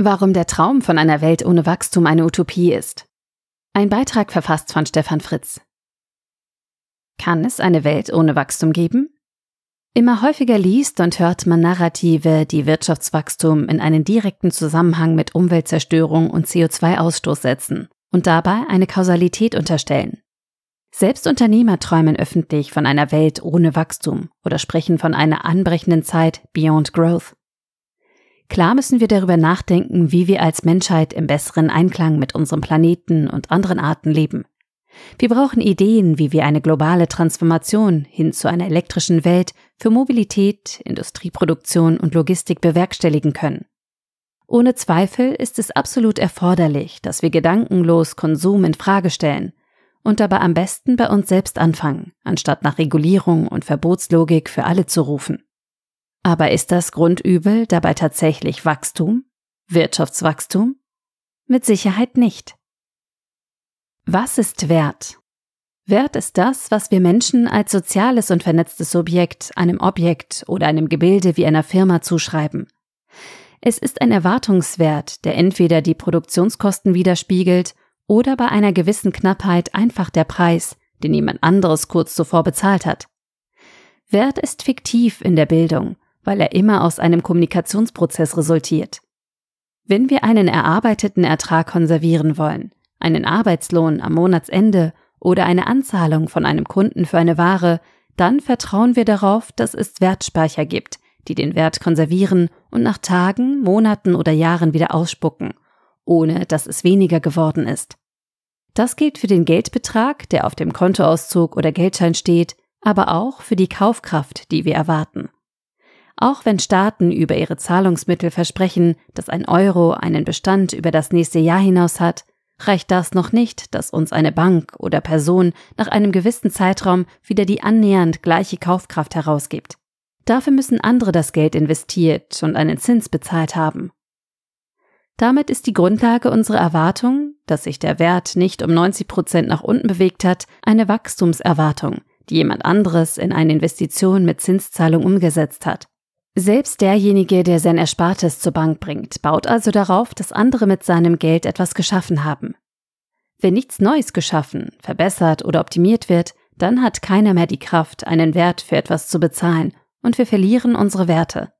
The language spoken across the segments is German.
Warum der Traum von einer Welt ohne Wachstum eine Utopie ist. Ein Beitrag verfasst von Stefan Fritz. Kann es eine Welt ohne Wachstum geben? Immer häufiger liest und hört man Narrative, die Wirtschaftswachstum in einen direkten Zusammenhang mit Umweltzerstörung und CO2-Ausstoß setzen und dabei eine Kausalität unterstellen. Selbst Unternehmer träumen öffentlich von einer Welt ohne Wachstum oder sprechen von einer anbrechenden Zeit beyond growth. Klar müssen wir darüber nachdenken, wie wir als Menschheit im besseren Einklang mit unserem Planeten und anderen Arten leben. Wir brauchen Ideen, wie wir eine globale Transformation hin zu einer elektrischen Welt für Mobilität, Industrieproduktion und Logistik bewerkstelligen können. Ohne Zweifel ist es absolut erforderlich, dass wir gedankenlos Konsum in Frage stellen und dabei am besten bei uns selbst anfangen, anstatt nach Regulierung und Verbotslogik für alle zu rufen. Aber ist das Grundübel dabei tatsächlich Wachstum? Wirtschaftswachstum? Mit Sicherheit nicht. Was ist Wert? Wert ist das, was wir Menschen als soziales und vernetztes Subjekt einem Objekt oder einem Gebilde wie einer Firma zuschreiben. Es ist ein Erwartungswert, der entweder die Produktionskosten widerspiegelt oder bei einer gewissen Knappheit einfach der Preis, den jemand anderes kurz zuvor bezahlt hat. Wert ist fiktiv in der Bildung weil er immer aus einem Kommunikationsprozess resultiert. Wenn wir einen erarbeiteten Ertrag konservieren wollen, einen Arbeitslohn am Monatsende oder eine Anzahlung von einem Kunden für eine Ware, dann vertrauen wir darauf, dass es Wertspeicher gibt, die den Wert konservieren und nach Tagen, Monaten oder Jahren wieder ausspucken, ohne dass es weniger geworden ist. Das gilt für den Geldbetrag, der auf dem Kontoauszug oder Geldschein steht, aber auch für die Kaufkraft, die wir erwarten. Auch wenn Staaten über ihre Zahlungsmittel versprechen, dass ein Euro einen Bestand über das nächste Jahr hinaus hat, reicht das noch nicht, dass uns eine Bank oder Person nach einem gewissen Zeitraum wieder die annähernd gleiche Kaufkraft herausgibt. Dafür müssen andere das Geld investiert und einen Zins bezahlt haben. Damit ist die Grundlage unserer Erwartung, dass sich der Wert nicht um 90 Prozent nach unten bewegt hat, eine Wachstumserwartung, die jemand anderes in eine Investition mit Zinszahlung umgesetzt hat. Selbst derjenige, der sein Erspartes zur Bank bringt, baut also darauf, dass andere mit seinem Geld etwas geschaffen haben. Wenn nichts Neues geschaffen, verbessert oder optimiert wird, dann hat keiner mehr die Kraft, einen Wert für etwas zu bezahlen, und wir verlieren unsere Werte.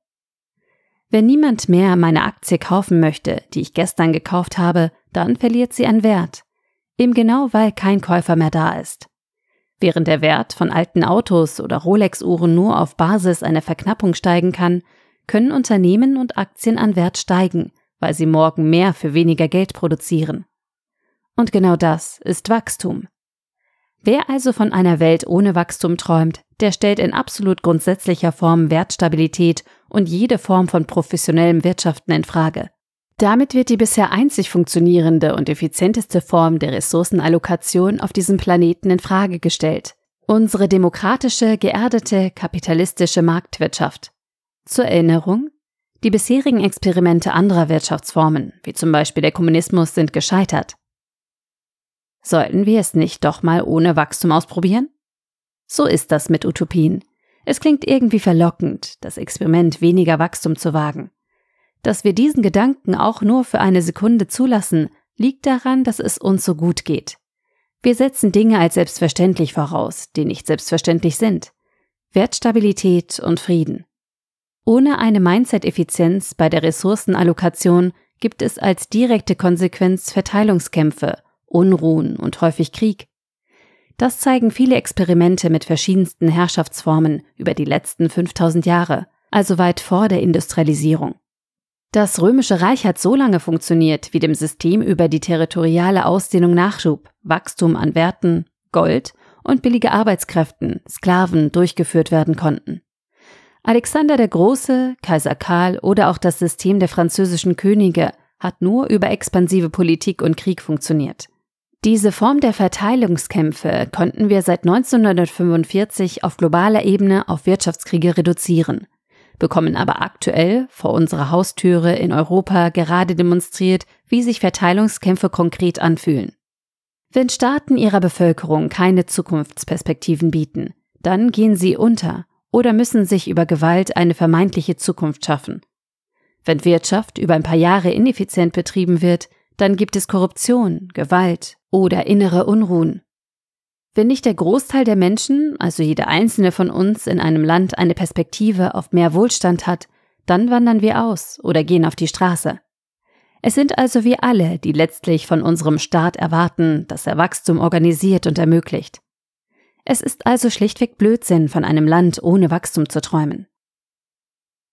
Wenn niemand mehr meine Aktie kaufen möchte, die ich gestern gekauft habe, dann verliert sie an Wert. Eben genau weil kein Käufer mehr da ist. Während der Wert von alten Autos oder Rolex-Uhren nur auf Basis einer Verknappung steigen kann, können Unternehmen und Aktien an Wert steigen, weil sie morgen mehr für weniger Geld produzieren. Und genau das ist Wachstum. Wer also von einer Welt ohne Wachstum träumt, der stellt in absolut grundsätzlicher Form Wertstabilität und jede Form von professionellem Wirtschaften in Frage. Damit wird die bisher einzig funktionierende und effizienteste Form der Ressourcenallokation auf diesem Planeten in Frage gestellt. Unsere demokratische, geerdete, kapitalistische Marktwirtschaft. Zur Erinnerung, die bisherigen Experimente anderer Wirtschaftsformen, wie zum Beispiel der Kommunismus, sind gescheitert. Sollten wir es nicht doch mal ohne Wachstum ausprobieren? So ist das mit Utopien. Es klingt irgendwie verlockend, das Experiment weniger Wachstum zu wagen. Dass wir diesen Gedanken auch nur für eine Sekunde zulassen, liegt daran, dass es uns so gut geht. Wir setzen Dinge als selbstverständlich voraus, die nicht selbstverständlich sind. Wertstabilität und Frieden. Ohne eine Mindset-Effizienz bei der Ressourcenallokation gibt es als direkte Konsequenz Verteilungskämpfe, Unruhen und häufig Krieg. Das zeigen viele Experimente mit verschiedensten Herrschaftsformen über die letzten 5000 Jahre, also weit vor der Industrialisierung. Das Römische Reich hat so lange funktioniert, wie dem System über die territoriale Ausdehnung Nachschub, Wachstum an Werten, Gold und billige Arbeitskräften, Sklaven durchgeführt werden konnten. Alexander der Große, Kaiser Karl oder auch das System der französischen Könige hat nur über expansive Politik und Krieg funktioniert. Diese Form der Verteilungskämpfe konnten wir seit 1945 auf globaler Ebene auf Wirtschaftskriege reduzieren bekommen aber aktuell vor unserer Haustüre in Europa gerade demonstriert, wie sich Verteilungskämpfe konkret anfühlen. Wenn Staaten ihrer Bevölkerung keine Zukunftsperspektiven bieten, dann gehen sie unter oder müssen sich über Gewalt eine vermeintliche Zukunft schaffen. Wenn Wirtschaft über ein paar Jahre ineffizient betrieben wird, dann gibt es Korruption, Gewalt oder innere Unruhen. Wenn nicht der Großteil der Menschen, also jeder einzelne von uns in einem Land eine Perspektive auf mehr Wohlstand hat, dann wandern wir aus oder gehen auf die Straße. Es sind also wir alle, die letztlich von unserem Staat erwarten, dass er Wachstum organisiert und ermöglicht. Es ist also schlichtweg Blödsinn, von einem Land ohne Wachstum zu träumen.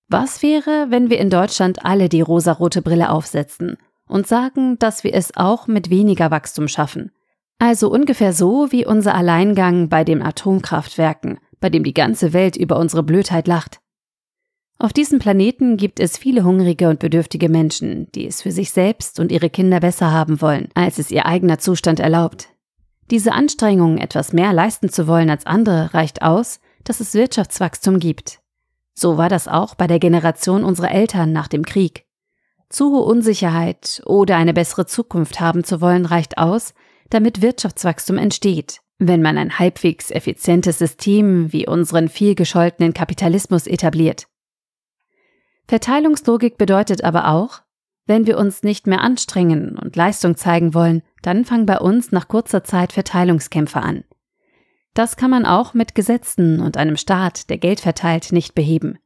Was wäre, wenn wir in Deutschland alle die rosarote Brille aufsetzen und sagen, dass wir es auch mit weniger Wachstum schaffen? Also ungefähr so wie unser Alleingang bei den Atomkraftwerken, bei dem die ganze Welt über unsere Blödheit lacht. Auf diesem Planeten gibt es viele hungrige und bedürftige Menschen, die es für sich selbst und ihre Kinder besser haben wollen, als es ihr eigener Zustand erlaubt. Diese Anstrengung, etwas mehr leisten zu wollen als andere, reicht aus, dass es Wirtschaftswachstum gibt. So war das auch bei der Generation unserer Eltern nach dem Krieg. Zu hohe Unsicherheit oder eine bessere Zukunft haben zu wollen reicht aus, damit Wirtschaftswachstum entsteht. Wenn man ein halbwegs effizientes System wie unseren vielgescholtenen Kapitalismus etabliert. Verteilungslogik bedeutet aber auch, wenn wir uns nicht mehr anstrengen und Leistung zeigen wollen, dann fangen bei uns nach kurzer Zeit Verteilungskämpfe an. Das kann man auch mit Gesetzen und einem Staat, der Geld verteilt, nicht beheben.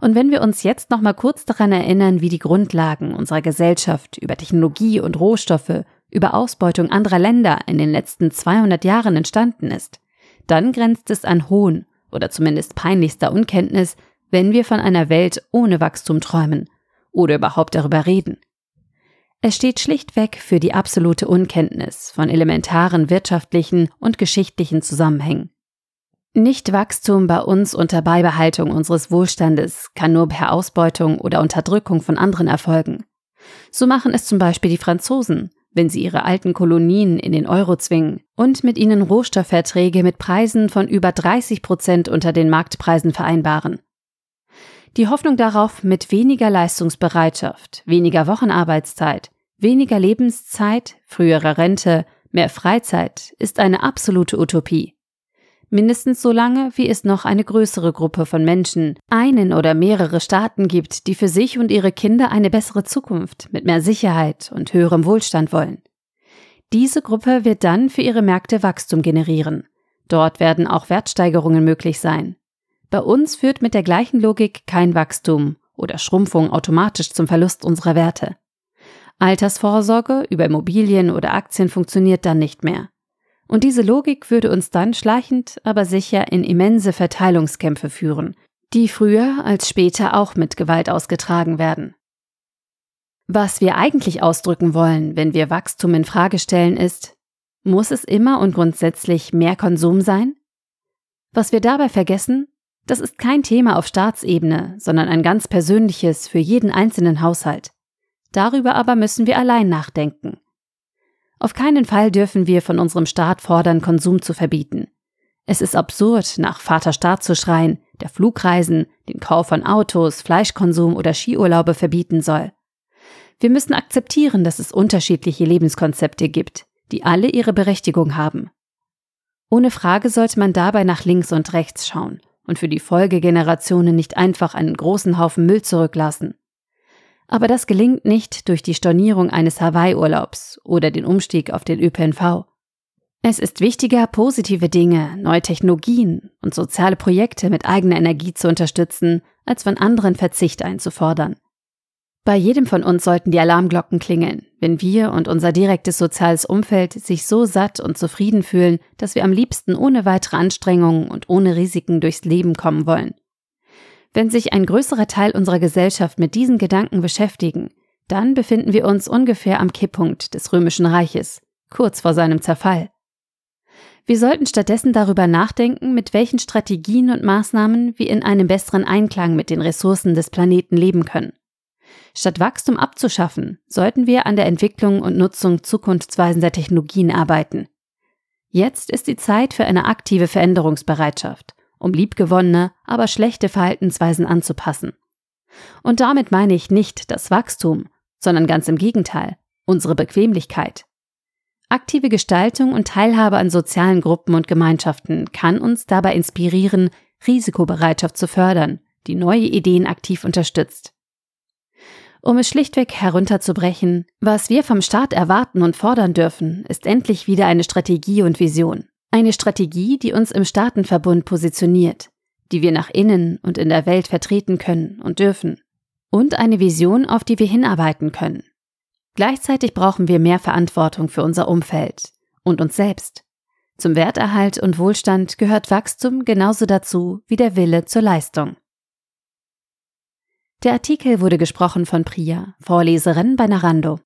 Und wenn wir uns jetzt noch mal kurz daran erinnern, wie die Grundlagen unserer Gesellschaft über Technologie und Rohstoffe, über Ausbeutung anderer Länder in den letzten 200 Jahren entstanden ist, dann grenzt es an Hohn oder zumindest peinlichster Unkenntnis, wenn wir von einer Welt ohne Wachstum träumen oder überhaupt darüber reden. Es steht schlichtweg für die absolute Unkenntnis von elementaren wirtschaftlichen und geschichtlichen Zusammenhängen. Nicht Wachstum bei uns unter Beibehaltung unseres Wohlstandes kann nur per Ausbeutung oder Unterdrückung von anderen erfolgen. So machen es zum Beispiel die Franzosen, wenn sie ihre alten Kolonien in den Euro zwingen und mit ihnen Rohstoffverträge mit Preisen von über 30 Prozent unter den Marktpreisen vereinbaren. Die Hoffnung darauf, mit weniger Leistungsbereitschaft, weniger Wochenarbeitszeit, weniger Lebenszeit, früherer Rente, mehr Freizeit ist eine absolute Utopie. Mindestens so lange, wie es noch eine größere Gruppe von Menschen, einen oder mehrere Staaten gibt, die für sich und ihre Kinder eine bessere Zukunft mit mehr Sicherheit und höherem Wohlstand wollen. Diese Gruppe wird dann für ihre Märkte Wachstum generieren. Dort werden auch Wertsteigerungen möglich sein. Bei uns führt mit der gleichen Logik kein Wachstum oder Schrumpfung automatisch zum Verlust unserer Werte. Altersvorsorge über Immobilien oder Aktien funktioniert dann nicht mehr. Und diese Logik würde uns dann schleichend, aber sicher in immense Verteilungskämpfe führen, die früher als später auch mit Gewalt ausgetragen werden. Was wir eigentlich ausdrücken wollen, wenn wir Wachstum in Frage stellen, ist, muss es immer und grundsätzlich mehr Konsum sein? Was wir dabei vergessen, das ist kein Thema auf Staatsebene, sondern ein ganz persönliches für jeden einzelnen Haushalt. Darüber aber müssen wir allein nachdenken. Auf keinen Fall dürfen wir von unserem Staat fordern, Konsum zu verbieten. Es ist absurd, nach Vater Staat zu schreien, der Flugreisen, den Kauf von Autos, Fleischkonsum oder Skiurlaube verbieten soll. Wir müssen akzeptieren, dass es unterschiedliche Lebenskonzepte gibt, die alle ihre Berechtigung haben. Ohne Frage sollte man dabei nach links und rechts schauen und für die Folgegenerationen nicht einfach einen großen Haufen Müll zurücklassen. Aber das gelingt nicht durch die Stornierung eines Hawaii-Urlaubs oder den Umstieg auf den ÖPNV. Es ist wichtiger, positive Dinge, neue Technologien und soziale Projekte mit eigener Energie zu unterstützen, als von anderen Verzicht einzufordern. Bei jedem von uns sollten die Alarmglocken klingeln, wenn wir und unser direktes soziales Umfeld sich so satt und zufrieden fühlen, dass wir am liebsten ohne weitere Anstrengungen und ohne Risiken durchs Leben kommen wollen. Wenn sich ein größerer Teil unserer Gesellschaft mit diesen Gedanken beschäftigen, dann befinden wir uns ungefähr am Kipppunkt des römischen Reiches, kurz vor seinem Zerfall. Wir sollten stattdessen darüber nachdenken, mit welchen Strategien und Maßnahmen wir in einem besseren Einklang mit den Ressourcen des Planeten leben können. Statt Wachstum abzuschaffen, sollten wir an der Entwicklung und Nutzung zukunftsweisender Technologien arbeiten. Jetzt ist die Zeit für eine aktive Veränderungsbereitschaft, um liebgewonnene, aber schlechte Verhaltensweisen anzupassen. Und damit meine ich nicht das Wachstum, sondern ganz im Gegenteil, unsere Bequemlichkeit. Aktive Gestaltung und Teilhabe an sozialen Gruppen und Gemeinschaften kann uns dabei inspirieren, Risikobereitschaft zu fördern, die neue Ideen aktiv unterstützt. Um es schlichtweg herunterzubrechen, was wir vom Staat erwarten und fordern dürfen, ist endlich wieder eine Strategie und Vision. Eine Strategie, die uns im Staatenverbund positioniert, die wir nach innen und in der Welt vertreten können und dürfen. Und eine Vision, auf die wir hinarbeiten können. Gleichzeitig brauchen wir mehr Verantwortung für unser Umfeld und uns selbst. Zum Werterhalt und Wohlstand gehört Wachstum genauso dazu wie der Wille zur Leistung. Der Artikel wurde gesprochen von Priya, Vorleserin bei Narando.